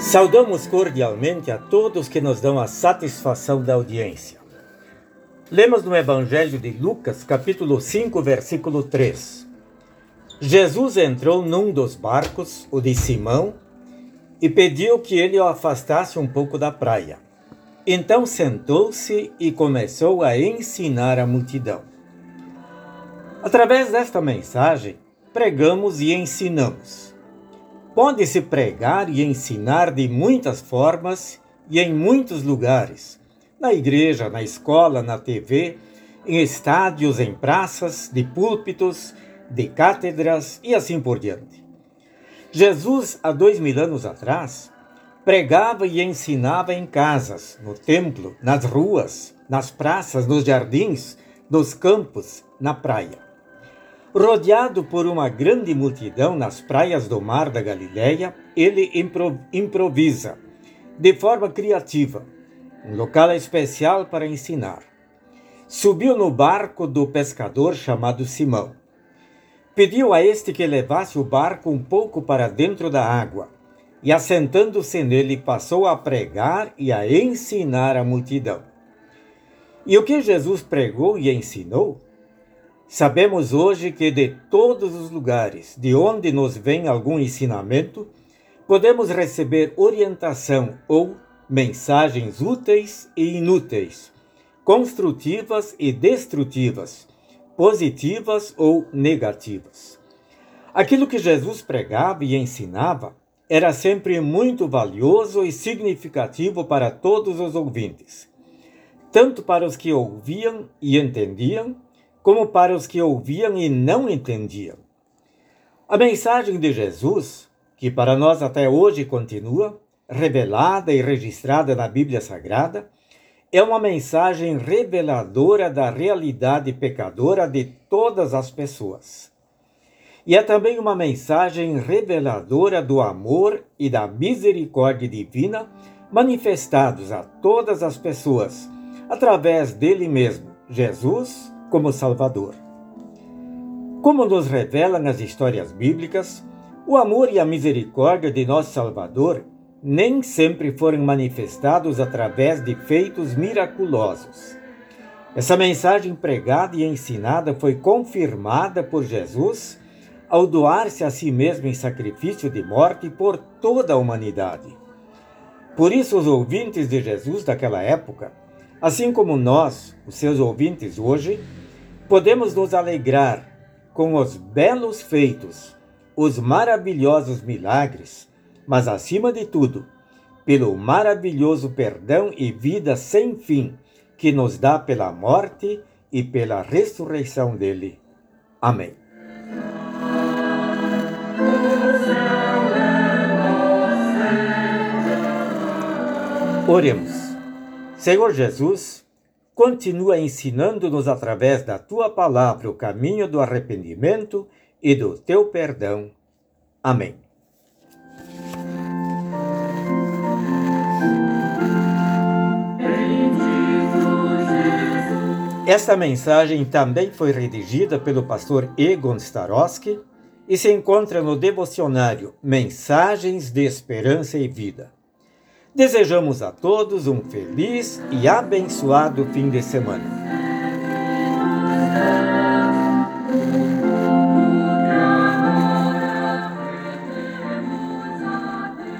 Saudamos cordialmente a todos que nos dão a satisfação da audiência. Lemos no Evangelho de Lucas, capítulo 5, versículo 3. Jesus entrou num dos barcos, o de Simão, e pediu que ele o afastasse um pouco da praia. Então sentou-se e começou a ensinar a multidão. Através desta mensagem, pregamos e ensinamos. Pode-se pregar e ensinar de muitas formas e em muitos lugares: na igreja, na escola, na TV, em estádios, em praças, de púlpitos, de cátedras e assim por diante. Jesus, há dois mil anos atrás, pregava e ensinava em casas, no templo, nas ruas, nas praças, nos jardins, nos campos, na praia. Rodeado por uma grande multidão nas praias do mar da Galileia, ele improvisa, de forma criativa, um local especial para ensinar. Subiu no barco do pescador chamado Simão. Pediu a este que levasse o barco um pouco para dentro da água, e assentando-se nele, passou a pregar e a ensinar a multidão. E o que Jesus pregou e ensinou? Sabemos hoje que de todos os lugares de onde nos vem algum ensinamento, podemos receber orientação ou mensagens úteis e inúteis, construtivas e destrutivas, positivas ou negativas. Aquilo que Jesus pregava e ensinava era sempre muito valioso e significativo para todos os ouvintes, tanto para os que ouviam e entendiam, como para os que ouviam e não entendiam. A mensagem de Jesus, que para nós até hoje continua, revelada e registrada na Bíblia Sagrada, é uma mensagem reveladora da realidade pecadora de todas as pessoas. E é também uma mensagem reveladora do amor e da misericórdia divina manifestados a todas as pessoas através dele mesmo, Jesus, como Salvador. Como nos revelam as histórias bíblicas, o amor e a misericórdia de nosso Salvador nem sempre foram manifestados através de feitos miraculosos. Essa mensagem pregada e ensinada foi confirmada por Jesus ao doar-se a si mesmo em sacrifício de morte por toda a humanidade. Por isso, os ouvintes de Jesus daquela época, assim como nós, os seus ouvintes hoje, podemos nos alegrar com os belos feitos, os maravilhosos milagres, mas acima de tudo, pelo maravilhoso perdão e vida sem fim que nos dá pela morte e pela ressurreição dele. Amém. Oremos. Senhor Jesus, continua ensinando-nos através da tua palavra o caminho do arrependimento e do teu perdão. Amém. Esta mensagem também foi redigida pelo pastor Egon Starosky e se encontra no devocionário Mensagens de Esperança e Vida. Desejamos a todos um feliz e abençoado fim de semana.